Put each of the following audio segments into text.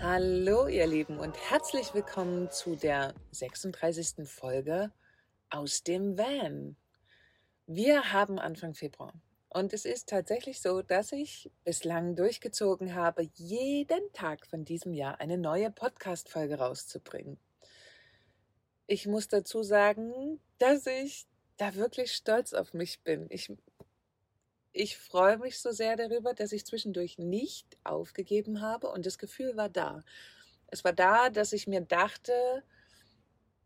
Hallo ihr Lieben und herzlich willkommen zu der 36. Folge aus dem Van. Wir haben Anfang Februar und es ist tatsächlich so, dass ich bislang durchgezogen habe, jeden Tag von diesem Jahr eine neue Podcast-Folge rauszubringen. Ich muss dazu sagen, dass ich da wirklich stolz auf mich bin. Ich ich freue mich so sehr darüber, dass ich zwischendurch nicht aufgegeben habe und das Gefühl war da. Es war da, dass ich mir dachte,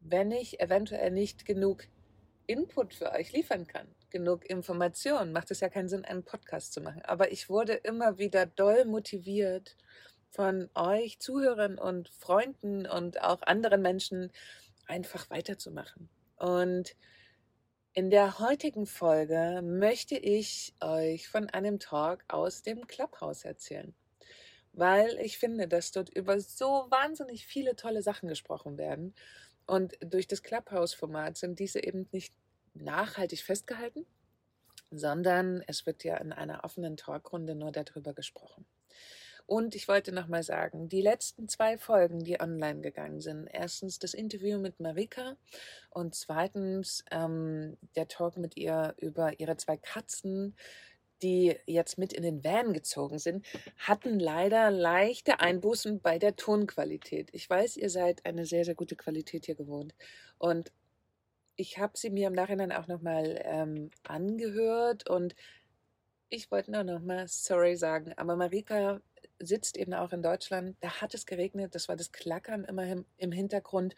wenn ich eventuell nicht genug Input für euch liefern kann, genug Informationen, macht es ja keinen Sinn, einen Podcast zu machen. Aber ich wurde immer wieder doll motiviert von euch Zuhörern und Freunden und auch anderen Menschen, einfach weiterzumachen. Und in der heutigen Folge möchte ich euch von einem Talk aus dem Clubhouse erzählen, weil ich finde, dass dort über so wahnsinnig viele tolle Sachen gesprochen werden. Und durch das Clubhouse-Format sind diese eben nicht nachhaltig festgehalten, sondern es wird ja in einer offenen Talkrunde nur darüber gesprochen. Und ich wollte nochmal sagen, die letzten zwei Folgen, die online gegangen sind, erstens das Interview mit Marika und zweitens ähm, der Talk mit ihr über ihre zwei Katzen, die jetzt mit in den Van gezogen sind, hatten leider leichte Einbußen bei der Tonqualität. Ich weiß, ihr seid eine sehr, sehr gute Qualität hier gewohnt. Und ich habe sie mir im Nachhinein auch nochmal ähm, angehört und ich wollte nur nochmal sorry sagen. Aber Marika sitzt eben auch in Deutschland. Da hat es geregnet, das war das Klackern immer im, Hintergrund.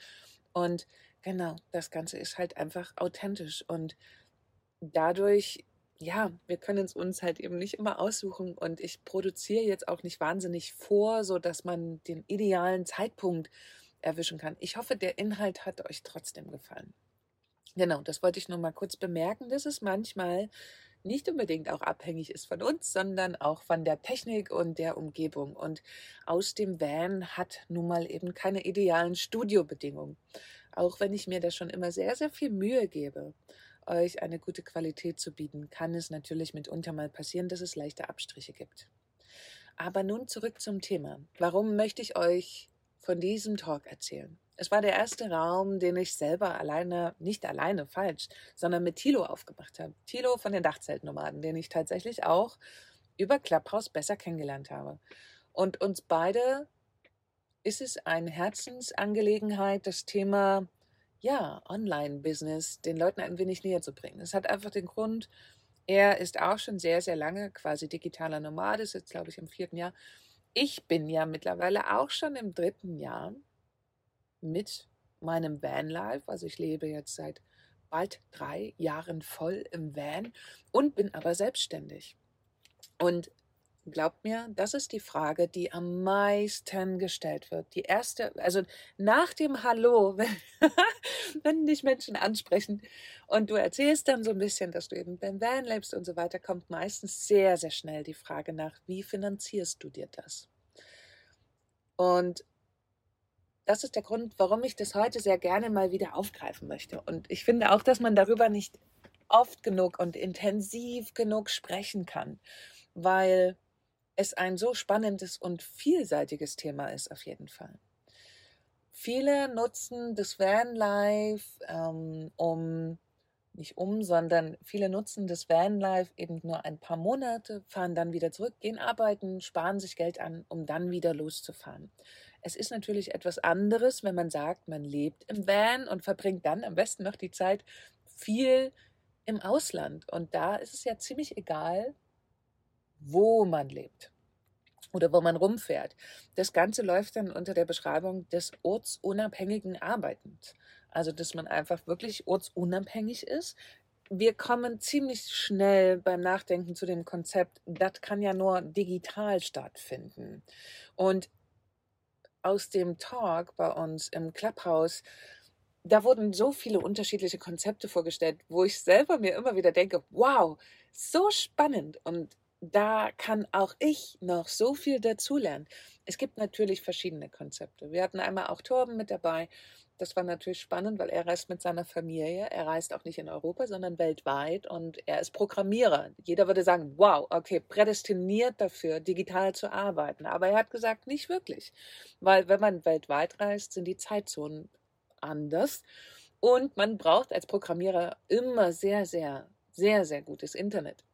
Und genau, das Ganze ist halt einfach authentisch. Und dadurch, ja, wir können es uns halt eben nicht immer aussuchen. Und ich produziere jetzt auch nicht wahnsinnig vor, sodass man den idealen Zeitpunkt erwischen kann. Ich hoffe, der Inhalt hat euch trotzdem gefallen. Genau, das wollte ich nur mal kurz bemerken, dass es manchmal nicht unbedingt auch abhängig ist von uns, sondern auch von der Technik und der Umgebung. Und aus dem Van hat nun mal eben keine idealen Studiobedingungen. Auch wenn ich mir da schon immer sehr, sehr viel Mühe gebe, euch eine gute Qualität zu bieten, kann es natürlich mitunter mal passieren, dass es leichte Abstriche gibt. Aber nun zurück zum Thema. Warum möchte ich euch von diesem Talk erzählen? Es war der erste Raum, den ich selber alleine, nicht alleine, falsch, sondern mit Tilo aufgemacht habe. Tilo von den Dachzeltnomaden, den ich tatsächlich auch über Clubhouse besser kennengelernt habe. Und uns beide ist es eine Herzensangelegenheit, das Thema ja, Online-Business den Leuten ein wenig näher zu bringen. Es hat einfach den Grund, er ist auch schon sehr, sehr lange quasi digitaler Nomade, ist jetzt glaube ich im vierten Jahr. Ich bin ja mittlerweile auch schon im dritten Jahr mit meinem Vanlife. Also ich lebe jetzt seit bald drei Jahren voll im Van und bin aber selbstständig. Und glaubt mir, das ist die Frage, die am meisten gestellt wird. Die erste, also nach dem Hallo, wenn, wenn dich Menschen ansprechen und du erzählst dann so ein bisschen, dass du eben beim Van lebst und so weiter, kommt meistens sehr, sehr schnell die Frage nach, wie finanzierst du dir das? Und das ist der Grund, warum ich das heute sehr gerne mal wieder aufgreifen möchte. Und ich finde auch, dass man darüber nicht oft genug und intensiv genug sprechen kann, weil es ein so spannendes und vielseitiges Thema ist auf jeden Fall. Viele nutzen das Vanlife, ähm, um nicht um, sondern viele nutzen das Vanlife eben nur ein paar Monate, fahren dann wieder zurück, gehen arbeiten, sparen sich Geld an, um dann wieder loszufahren. Es ist natürlich etwas anderes, wenn man sagt, man lebt im Van und verbringt dann am besten noch die Zeit viel im Ausland. Und da ist es ja ziemlich egal, wo man lebt oder wo man rumfährt. Das Ganze läuft dann unter der Beschreibung des ortsunabhängigen Arbeitens. Also, dass man einfach wirklich ortsunabhängig ist. Wir kommen ziemlich schnell beim Nachdenken zu dem Konzept, das kann ja nur digital stattfinden. Und aus dem Talk bei uns im Clubhouse, da wurden so viele unterschiedliche Konzepte vorgestellt, wo ich selber mir immer wieder denke, wow, so spannend. Und da kann auch ich noch so viel dazulernen. Es gibt natürlich verschiedene Konzepte. Wir hatten einmal auch Torben mit dabei. Das war natürlich spannend, weil er reist mit seiner Familie. Er reist auch nicht in Europa, sondern weltweit und er ist Programmierer. Jeder würde sagen, wow, okay, prädestiniert dafür, digital zu arbeiten. Aber er hat gesagt, nicht wirklich. Weil wenn man weltweit reist, sind die Zeitzonen anders. Und man braucht als Programmierer immer sehr, sehr, sehr, sehr gutes Internet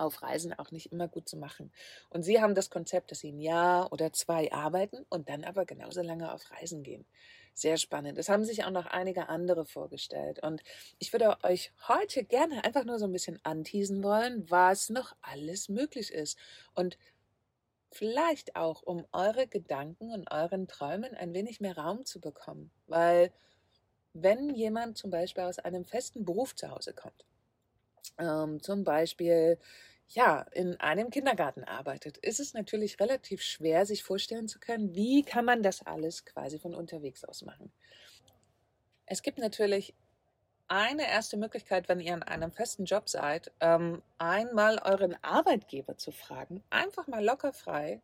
auf Reisen auch nicht immer gut zu machen. Und sie haben das Konzept, dass sie ein Jahr oder zwei arbeiten und dann aber genauso lange auf Reisen gehen. Sehr spannend. Das haben sich auch noch einige andere vorgestellt. Und ich würde euch heute gerne einfach nur so ein bisschen anteasen wollen, was noch alles möglich ist. Und vielleicht auch, um eure Gedanken und euren Träumen ein wenig mehr Raum zu bekommen. Weil wenn jemand zum Beispiel aus einem festen Beruf zu Hause kommt, ähm, zum Beispiel ja, in einem Kindergarten arbeitet, ist es natürlich relativ schwer, sich vorstellen zu können, wie kann man das alles quasi von unterwegs aus machen. Es gibt natürlich eine erste Möglichkeit, wenn ihr in einem festen Job seid, ähm, einmal euren Arbeitgeber zu fragen, einfach mal lockerfrei,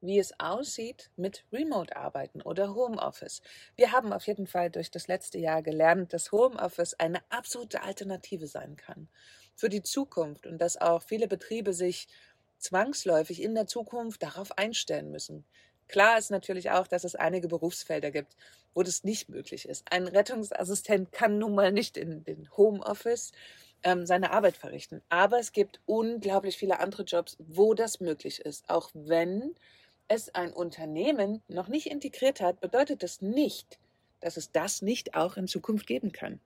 wie es aussieht mit Remote-Arbeiten oder Homeoffice. Wir haben auf jeden Fall durch das letzte Jahr gelernt, dass Homeoffice eine absolute Alternative sein kann für die Zukunft und dass auch viele Betriebe sich zwangsläufig in der Zukunft darauf einstellen müssen. Klar ist natürlich auch, dass es einige Berufsfelder gibt, wo das nicht möglich ist. Ein Rettungsassistent kann nun mal nicht in den Homeoffice ähm, seine Arbeit verrichten. Aber es gibt unglaublich viele andere Jobs, wo das möglich ist. Auch wenn es ein Unternehmen noch nicht integriert hat, bedeutet das nicht, dass es das nicht auch in Zukunft geben kann.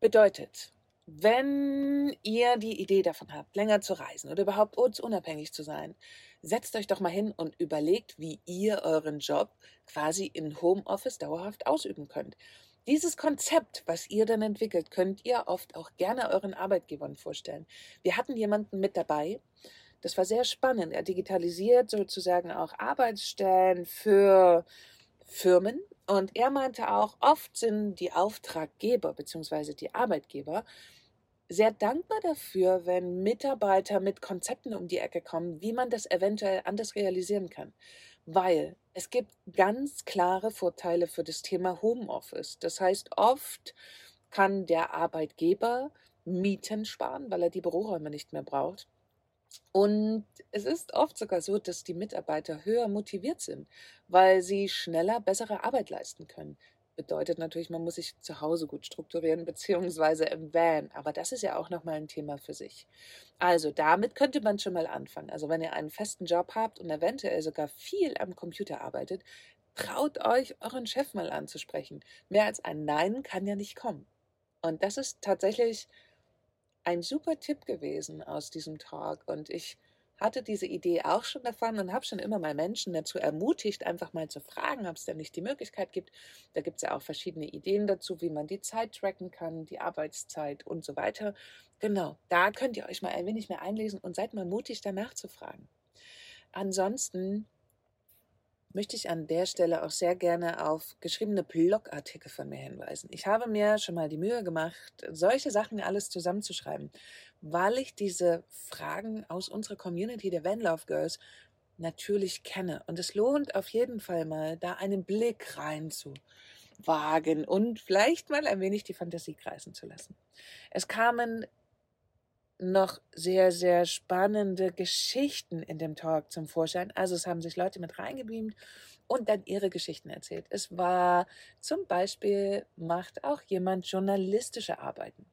Bedeutet, wenn ihr die Idee davon habt, länger zu reisen oder überhaupt ortsunabhängig zu sein, setzt euch doch mal hin und überlegt, wie ihr euren Job quasi in Homeoffice dauerhaft ausüben könnt. Dieses Konzept, was ihr dann entwickelt, könnt ihr oft auch gerne euren Arbeitgebern vorstellen. Wir hatten jemanden mit dabei, das war sehr spannend. Er digitalisiert sozusagen auch Arbeitsstellen für Firmen. Und er meinte auch, oft sind die Auftraggeber bzw. die Arbeitgeber sehr dankbar dafür, wenn Mitarbeiter mit Konzepten um die Ecke kommen, wie man das eventuell anders realisieren kann. Weil es gibt ganz klare Vorteile für das Thema Homeoffice. Das heißt, oft kann der Arbeitgeber Mieten sparen, weil er die Büroräume nicht mehr braucht. Und es ist oft sogar so, dass die Mitarbeiter höher motiviert sind, weil sie schneller bessere Arbeit leisten können bedeutet natürlich, man muss sich zu Hause gut strukturieren, beziehungsweise im Van. Aber das ist ja auch nochmal ein Thema für sich. Also damit könnte man schon mal anfangen. Also wenn ihr einen festen Job habt und eventuell sogar viel am Computer arbeitet, traut euch, euren Chef mal anzusprechen. Mehr als ein Nein kann ja nicht kommen. Und das ist tatsächlich ein super Tipp gewesen aus diesem Talk. Und ich hatte diese Idee auch schon davon und habe schon immer mal Menschen dazu ermutigt, einfach mal zu fragen, ob es denn nicht die Möglichkeit gibt. Da gibt es ja auch verschiedene Ideen dazu, wie man die Zeit tracken kann, die Arbeitszeit und so weiter. Genau, da könnt ihr euch mal ein wenig mehr einlesen und seid mal mutig, danach zu fragen. Ansonsten möchte ich an der Stelle auch sehr gerne auf geschriebene Blogartikel von mir hinweisen. Ich habe mir schon mal die Mühe gemacht, solche Sachen alles zusammenzuschreiben weil ich diese Fragen aus unserer Community der Van Love Girls natürlich kenne. Und es lohnt auf jeden Fall mal, da einen Blick rein zu wagen und vielleicht mal ein wenig die Fantasie kreisen zu lassen. Es kamen noch sehr, sehr spannende Geschichten in dem Talk zum Vorschein. Also es haben sich Leute mit reingebeamt und dann ihre Geschichten erzählt. Es war zum Beispiel, macht auch jemand journalistische Arbeiten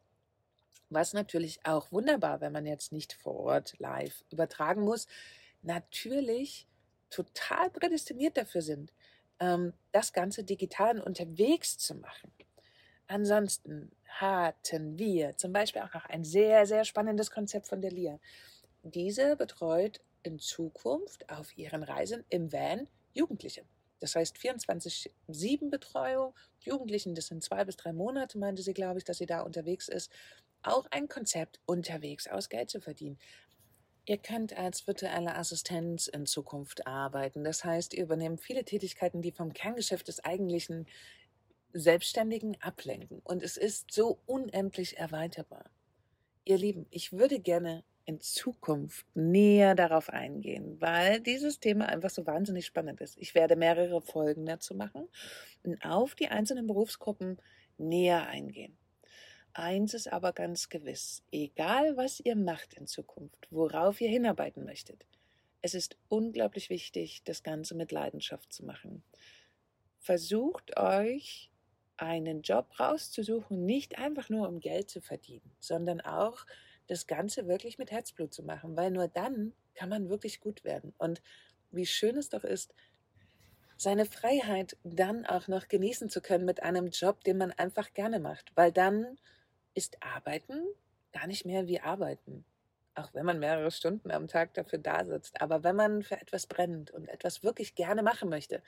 was natürlich auch wunderbar, wenn man jetzt nicht vor Ort live übertragen muss, natürlich total prädestiniert dafür sind, ähm, das Ganze digital unterwegs zu machen. Ansonsten hatten wir zum Beispiel auch noch ein sehr, sehr spannendes Konzept von der LIA. Diese betreut in Zukunft auf ihren Reisen im Van Jugendliche. Das heißt 24-7 Betreuung. Jugendlichen, das sind zwei bis drei Monate, meinte sie, glaube ich, dass sie da unterwegs ist auch ein Konzept, unterwegs aus Geld zu verdienen. Ihr könnt als virtuelle Assistenz in Zukunft arbeiten. Das heißt, ihr übernehmt viele Tätigkeiten, die vom Kerngeschäft des eigentlichen Selbstständigen ablenken. Und es ist so unendlich erweiterbar. Ihr Lieben, ich würde gerne in Zukunft näher darauf eingehen, weil dieses Thema einfach so wahnsinnig spannend ist. Ich werde mehrere Folgen dazu machen und auf die einzelnen Berufsgruppen näher eingehen. Eins ist aber ganz gewiss, egal was ihr macht in Zukunft, worauf ihr hinarbeiten möchtet, es ist unglaublich wichtig, das Ganze mit Leidenschaft zu machen. Versucht euch einen Job rauszusuchen, nicht einfach nur um Geld zu verdienen, sondern auch das Ganze wirklich mit Herzblut zu machen, weil nur dann kann man wirklich gut werden. Und wie schön es doch ist, seine Freiheit dann auch noch genießen zu können mit einem Job, den man einfach gerne macht, weil dann ist Arbeiten gar nicht mehr wie Arbeiten, auch wenn man mehrere Stunden am Tag dafür da sitzt. Aber wenn man für etwas brennt und etwas wirklich gerne machen möchte,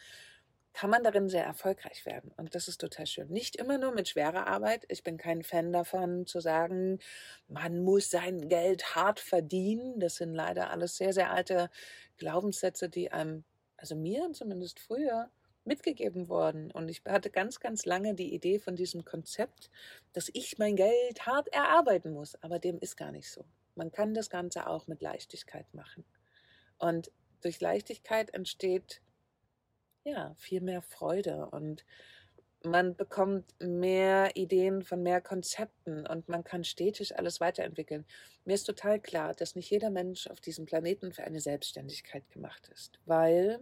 kann man darin sehr erfolgreich werden. Und das ist total schön. Nicht immer nur mit schwerer Arbeit. Ich bin kein Fan davon zu sagen, man muss sein Geld hart verdienen. Das sind leider alles sehr, sehr alte Glaubenssätze, die einem, also mir zumindest früher, mitgegeben worden. Und ich hatte ganz, ganz lange die Idee von diesem Konzept, dass ich mein Geld hart erarbeiten muss. Aber dem ist gar nicht so. Man kann das Ganze auch mit Leichtigkeit machen. Und durch Leichtigkeit entsteht ja, viel mehr Freude und man bekommt mehr Ideen von mehr Konzepten und man kann stetig alles weiterentwickeln. Mir ist total klar, dass nicht jeder Mensch auf diesem Planeten für eine Selbstständigkeit gemacht ist, weil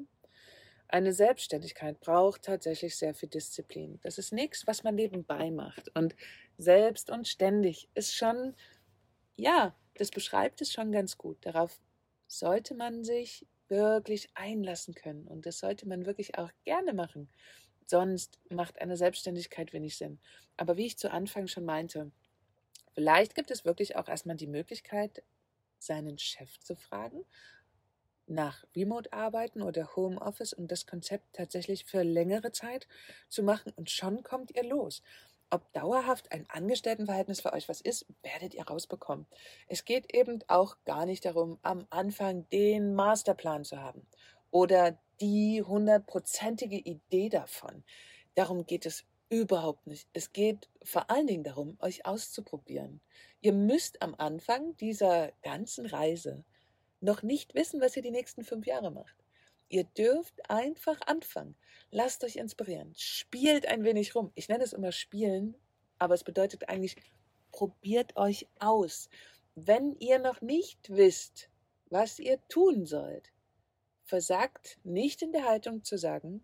eine Selbstständigkeit braucht tatsächlich sehr viel Disziplin. Das ist nichts, was man nebenbei macht. Und selbst und ständig ist schon, ja, das beschreibt es schon ganz gut. Darauf sollte man sich wirklich einlassen können. Und das sollte man wirklich auch gerne machen. Sonst macht eine Selbstständigkeit wenig Sinn. Aber wie ich zu Anfang schon meinte, vielleicht gibt es wirklich auch erstmal die Möglichkeit, seinen Chef zu fragen nach Remote-Arbeiten oder Homeoffice und das Konzept tatsächlich für längere Zeit zu machen und schon kommt ihr los ob dauerhaft ein Angestelltenverhältnis für euch was ist, werdet ihr rausbekommen. Es geht eben auch gar nicht darum, am Anfang den Masterplan zu haben oder die hundertprozentige Idee davon. Darum geht es überhaupt nicht. Es geht vor allen Dingen darum, euch auszuprobieren. Ihr müsst am Anfang dieser ganzen Reise noch nicht wissen, was ihr die nächsten fünf Jahre macht. Ihr dürft einfach anfangen. Lasst euch inspirieren. Spielt ein wenig rum. Ich nenne es immer Spielen, aber es bedeutet eigentlich, probiert euch aus. Wenn ihr noch nicht wisst, was ihr tun sollt, versagt nicht in der Haltung zu sagen,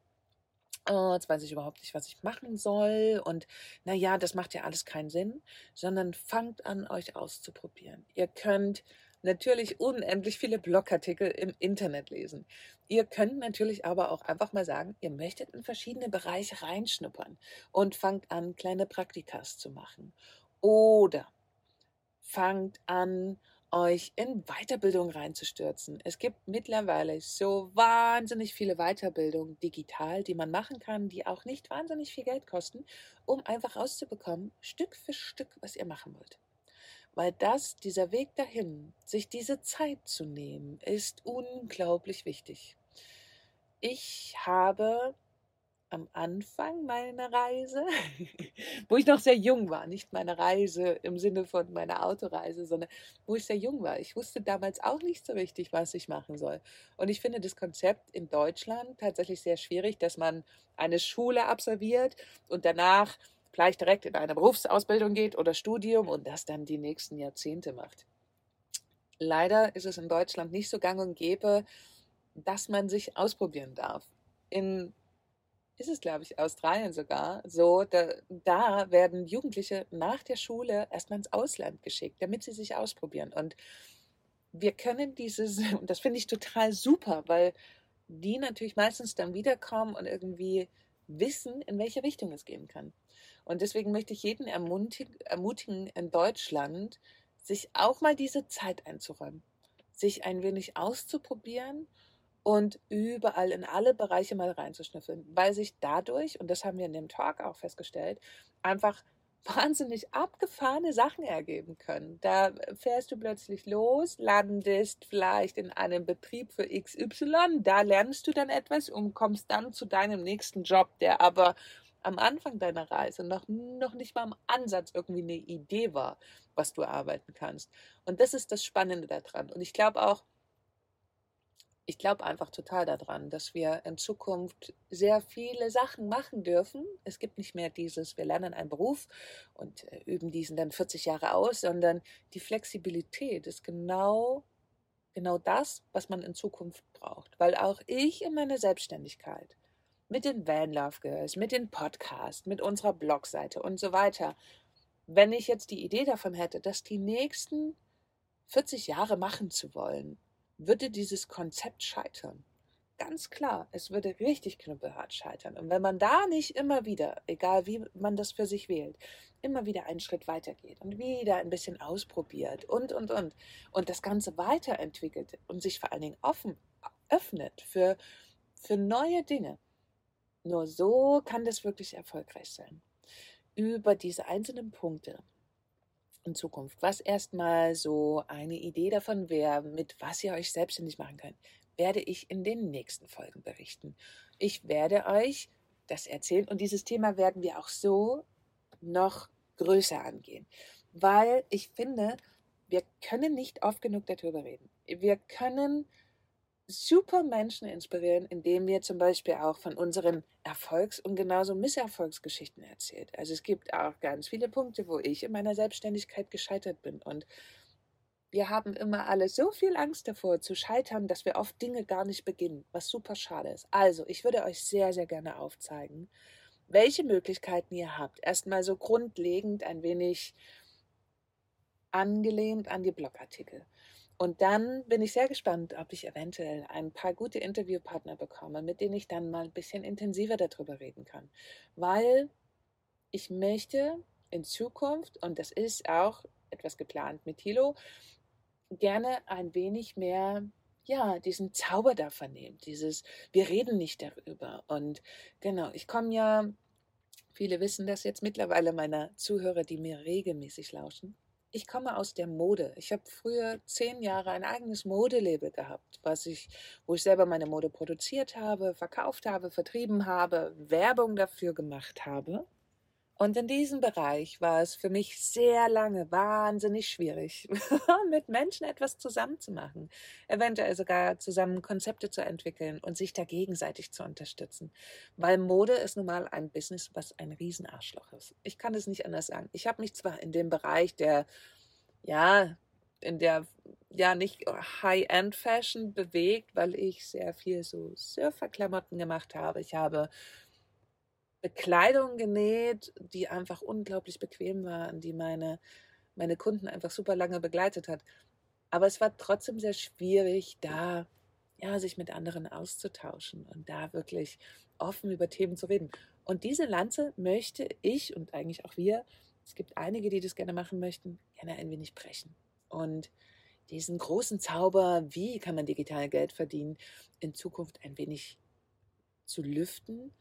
oh, jetzt weiß ich überhaupt nicht, was ich machen soll und naja, das macht ja alles keinen Sinn, sondern fangt an, euch auszuprobieren. Ihr könnt natürlich unendlich viele Blogartikel im Internet lesen. Ihr könnt natürlich aber auch einfach mal sagen, ihr möchtet in verschiedene Bereiche reinschnuppern und fangt an, kleine Praktikas zu machen. Oder fangt an, euch in Weiterbildung reinzustürzen. Es gibt mittlerweile so wahnsinnig viele Weiterbildungen digital, die man machen kann, die auch nicht wahnsinnig viel Geld kosten, um einfach rauszubekommen, Stück für Stück, was ihr machen wollt. Weil das, dieser Weg dahin, sich diese Zeit zu nehmen, ist unglaublich wichtig. Ich habe am Anfang meiner Reise, wo ich noch sehr jung war, nicht meine Reise im Sinne von meiner Autoreise, sondern wo ich sehr jung war. Ich wusste damals auch nicht so richtig, was ich machen soll. Und ich finde das Konzept in Deutschland tatsächlich sehr schwierig, dass man eine Schule absolviert und danach vielleicht direkt in eine Berufsausbildung geht oder Studium und das dann die nächsten Jahrzehnte macht. Leider ist es in Deutschland nicht so gang und gäbe, dass man sich ausprobieren darf. In ist es, glaube ich, Australien sogar so, da, da werden Jugendliche nach der Schule erstmal ins Ausland geschickt, damit sie sich ausprobieren. Und wir können dieses, und das finde ich total super, weil die natürlich meistens dann wiederkommen und irgendwie wissen, in welche Richtung es gehen kann. Und deswegen möchte ich jeden ermutigen, in Deutschland, sich auch mal diese Zeit einzuräumen, sich ein wenig auszuprobieren und überall in alle Bereiche mal reinzuschnüffeln, weil sich dadurch, und das haben wir in dem Talk auch festgestellt, einfach wahnsinnig abgefahrene Sachen ergeben können. Da fährst du plötzlich los, landest vielleicht in einem Betrieb für XY, da lernst du dann etwas und kommst dann zu deinem nächsten Job, der aber am Anfang deiner Reise noch, noch nicht mal am Ansatz irgendwie eine Idee war, was du arbeiten kannst. Und das ist das Spannende daran. Und ich glaube auch, ich glaube einfach total daran, dass wir in Zukunft sehr viele Sachen machen dürfen. Es gibt nicht mehr dieses, wir lernen einen Beruf und äh, üben diesen dann 40 Jahre aus, sondern die Flexibilität ist genau, genau das, was man in Zukunft braucht. Weil auch ich in meiner Selbstständigkeit mit den Van Love Girls, mit den Podcasts, mit unserer Blogseite und so weiter. Wenn ich jetzt die Idee davon hätte, das die nächsten 40 Jahre machen zu wollen, würde dieses Konzept scheitern. Ganz klar, es würde richtig knüppelhart scheitern. Und wenn man da nicht immer wieder, egal wie man das für sich wählt, immer wieder einen Schritt weitergeht und wieder ein bisschen ausprobiert und, und, und, und das Ganze weiterentwickelt und sich vor allen Dingen offen öffnet für, für neue Dinge, nur so kann das wirklich erfolgreich sein. Über diese einzelnen Punkte in Zukunft, was erstmal so eine Idee davon wäre, mit was ihr euch selbstständig machen könnt, werde ich in den nächsten Folgen berichten. Ich werde euch das erzählen und dieses Thema werden wir auch so noch größer angehen, weil ich finde, wir können nicht oft genug darüber reden. Wir können super Menschen inspirieren, indem wir zum Beispiel auch von unseren Erfolgs- und genauso Misserfolgsgeschichten erzählt. Also es gibt auch ganz viele Punkte, wo ich in meiner Selbstständigkeit gescheitert bin. Und wir haben immer alle so viel Angst davor zu scheitern, dass wir oft Dinge gar nicht beginnen, was super schade ist. Also ich würde euch sehr, sehr gerne aufzeigen, welche Möglichkeiten ihr habt. Erstmal so grundlegend ein wenig angelehnt an die Blogartikel. Und dann bin ich sehr gespannt, ob ich eventuell ein paar gute Interviewpartner bekomme, mit denen ich dann mal ein bisschen intensiver darüber reden kann. Weil ich möchte in Zukunft, und das ist auch etwas geplant mit Thilo, gerne ein wenig mehr ja, diesen Zauber davon nehmen, dieses, wir reden nicht darüber. Und genau, ich komme ja, viele wissen das jetzt mittlerweile, meiner Zuhörer, die mir regelmäßig lauschen, ich komme aus der Mode. Ich habe früher zehn Jahre ein eigenes Modelabel gehabt, was ich, wo ich selber meine Mode produziert habe, verkauft habe, vertrieben habe, Werbung dafür gemacht habe. Und in diesem Bereich war es für mich sehr lange wahnsinnig schwierig, mit Menschen etwas zusammenzumachen, eventuell sogar zusammen Konzepte zu entwickeln und sich da gegenseitig zu unterstützen. Weil Mode ist nun mal ein Business, was ein Riesenarschloch ist. Ich kann es nicht anders sagen. Ich habe mich zwar in dem Bereich der, ja, in der ja nicht High-End-Fashion bewegt, weil ich sehr viel so Surferklamotten gemacht habe. Ich habe Bekleidung genäht, die einfach unglaublich bequem war und die meine, meine Kunden einfach super lange begleitet hat. Aber es war trotzdem sehr schwierig, da ja, sich mit anderen auszutauschen und da wirklich offen über Themen zu reden. Und diese Lanze möchte ich und eigentlich auch wir, es gibt einige, die das gerne machen möchten, gerne ein wenig brechen. Und diesen großen Zauber, wie kann man digital Geld verdienen, in Zukunft ein wenig zu lüften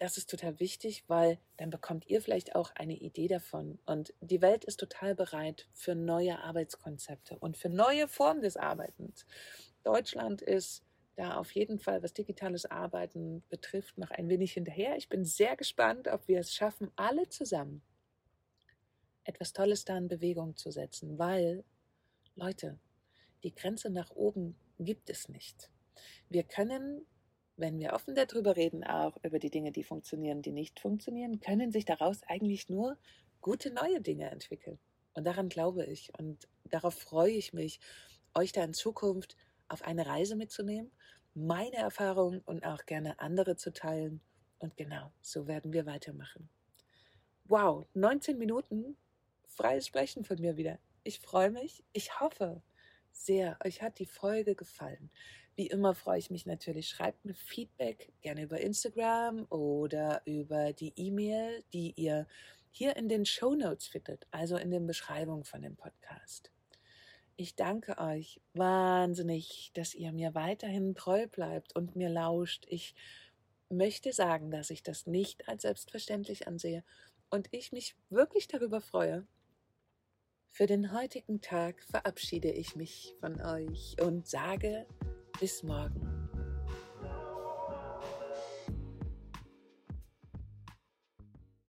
das ist total wichtig, weil dann bekommt ihr vielleicht auch eine Idee davon. Und die Welt ist total bereit für neue Arbeitskonzepte und für neue Formen des Arbeitens. Deutschland ist da auf jeden Fall, was digitales Arbeiten betrifft, noch ein wenig hinterher. Ich bin sehr gespannt, ob wir es schaffen, alle zusammen etwas Tolles da in Bewegung zu setzen, weil, Leute, die Grenze nach oben gibt es nicht. Wir können wenn wir offen darüber reden, auch über die Dinge, die funktionieren, die nicht funktionieren, können sich daraus eigentlich nur gute neue Dinge entwickeln. Und daran glaube ich und darauf freue ich mich, euch da in Zukunft auf eine Reise mitzunehmen, meine Erfahrungen und auch gerne andere zu teilen. Und genau, so werden wir weitermachen. Wow, 19 Minuten freies Sprechen von mir wieder. Ich freue mich. Ich hoffe sehr, euch hat die Folge gefallen. Wie immer freue ich mich natürlich. Schreibt mir Feedback gerne über Instagram oder über die E-Mail, die ihr hier in den Show Notes findet, also in den Beschreibungen von dem Podcast. Ich danke euch wahnsinnig, dass ihr mir weiterhin treu bleibt und mir lauscht. Ich möchte sagen, dass ich das nicht als selbstverständlich ansehe und ich mich wirklich darüber freue. Für den heutigen Tag verabschiede ich mich von euch und sage bis morgen.